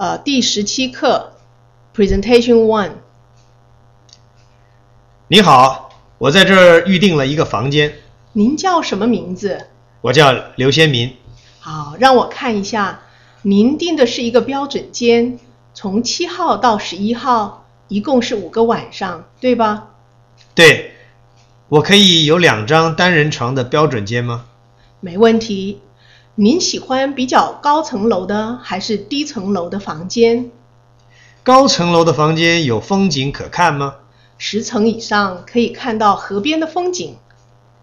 呃，第十七课，Presentation One。你好，我在这儿预定了一个房间。您叫什么名字？我叫刘先民。好，让我看一下，您订的是一个标准间，从七号到十一号，一共是五个晚上，对吧？对，我可以有两张单人床的标准间吗？没问题。您喜欢比较高层楼的还是低层楼的房间？高层楼的房间有风景可看吗？十层以上可以看到河边的风景。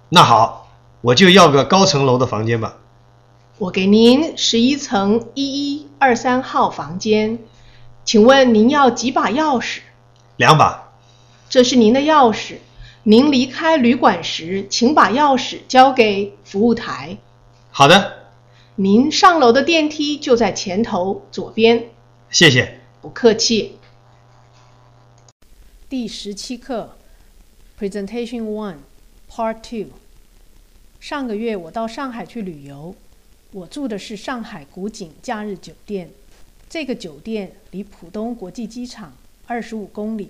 那好，我就要个高层楼的房间吧。我给您十一层一一二三号房间，请问您要几把钥匙？两把。这是您的钥匙。您离开旅馆时，请把钥匙交给服务台。好的。您上楼的电梯就在前头左边。谢谢。不客气。第十七课，Presentation One, Part Two。上个月我到上海去旅游，我住的是上海古井假日酒店。这个酒店离浦东国际机场二十五公里，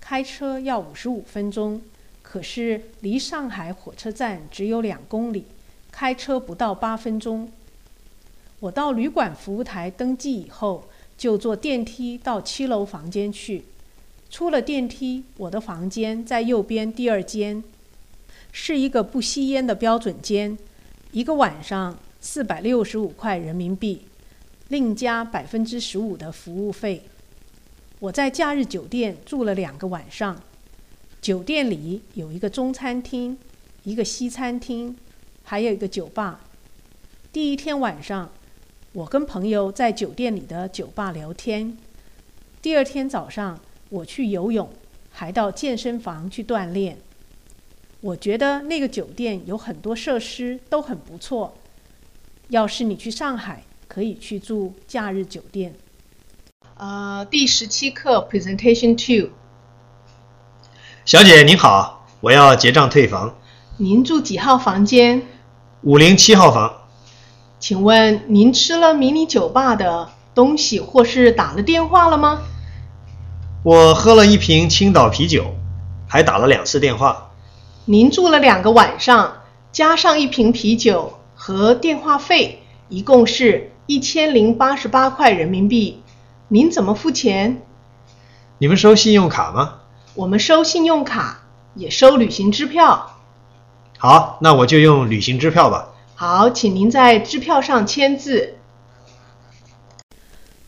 开车要五十五分钟。可是离上海火车站只有两公里，开车不到八分钟。我到旅馆服务台登记以后，就坐电梯到七楼房间去。出了电梯，我的房间在右边第二间，是一个不吸烟的标准间，一个晚上四百六十五块人民币，另加百分之十五的服务费。我在假日酒店住了两个晚上，酒店里有一个中餐厅，一个西餐厅，还有一个酒吧。第一天晚上。我跟朋友在酒店里的酒吧聊天。第二天早上，我去游泳，还到健身房去锻炼。我觉得那个酒店有很多设施都很不错。要是你去上海，可以去住假日酒店。呃，第十七课，Presentation Two。小姐您好，我要结账退房。您住几号房间？五零七号房。请问您吃了迷你酒吧的东西，或是打了电话了吗？我喝了一瓶青岛啤酒，还打了两次电话。您住了两个晚上，加上一瓶啤酒和电话费，一共是一千零八十八块人民币。您怎么付钱？你们收信用卡吗？我们收信用卡，也收旅行支票。好，那我就用旅行支票吧。好，请您在支票上签字。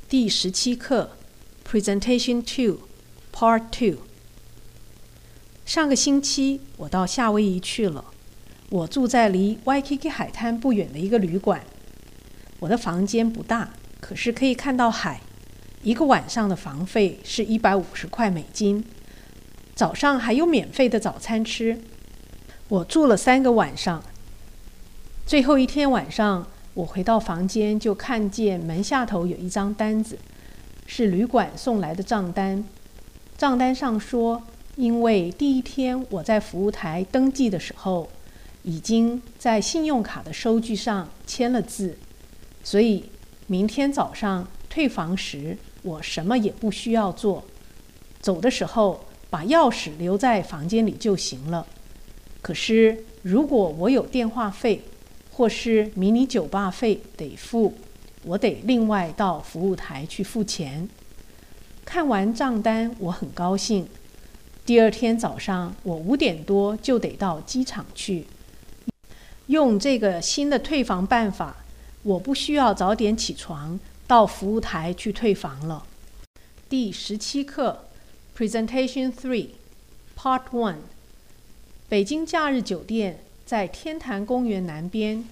第十七课，Presentation Two, Part Two。上个星期我到夏威夷去了，我住在离 Waikiki 海滩不远的一个旅馆。我的房间不大，可是可以看到海。一个晚上的房费是一百五十块美金，早上还有免费的早餐吃。我住了三个晚上。最后一天晚上，我回到房间，就看见门下头有一张单子，是旅馆送来的账单。账单上说，因为第一天我在服务台登记的时候，已经在信用卡的收据上签了字，所以明天早上退房时，我什么也不需要做，走的时候把钥匙留在房间里就行了。可是如果我有电话费，或是迷你酒吧费得付，我得另外到服务台去付钱。看完账单，我很高兴。第二天早上，我五点多就得到机场去。用这个新的退房办法，我不需要早点起床到服务台去退房了。第十七课，Presentation Three, Part One。北京假日酒店。在天坛公园南边，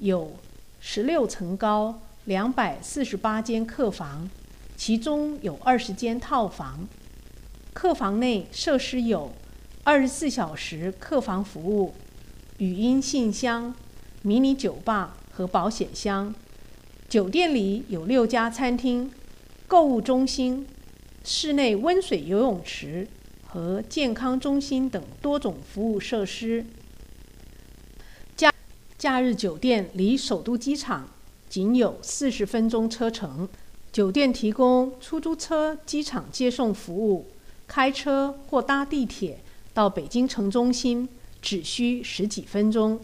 有十六层高、两百四十八间客房，其中有二十间套房。客房内设施有二十四小时客房服务、语音信箱、迷你酒吧和保险箱。酒店里有六家餐厅、购物中心、室内温水游泳池和健康中心等多种服务设施。假日酒店离首都机场仅有四十分钟车程，酒店提供出租车、机场接送服务，开车或搭地铁到北京城中心只需十几分钟。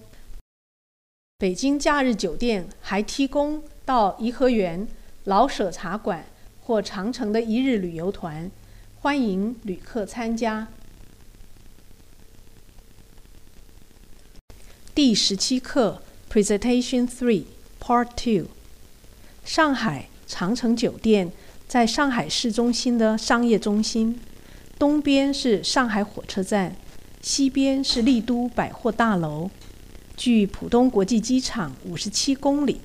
北京假日酒店还提供到颐和园、老舍茶馆或长城的一日旅游团，欢迎旅客参加。第十七课 Presentation Three Part Two，上海。长城酒店在上海市中心的商业中心，东边是上海火车站，西边是丽都百货大楼，距浦东国际机场五十七公里。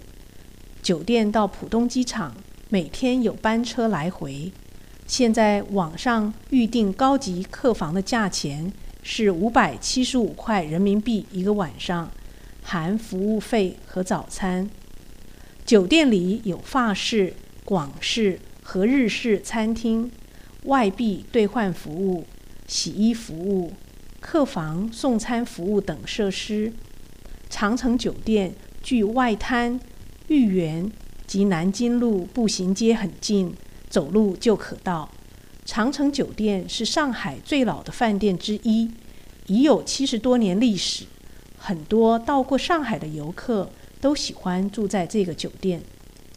酒店到浦东机场每天有班车来回。现在网上预订高级客房的价钱是五百七十五块人民币一个晚上，含服务费和早餐。酒店里有法式、广式和日式餐厅，外币兑换服务、洗衣服务、客房送餐服务等设施。长城酒店距外滩、豫园及南京路步行街很近，走路就可到。长城酒店是上海最老的饭店之一，已有七十多年历史。很多到过上海的游客。都喜欢住在这个酒店。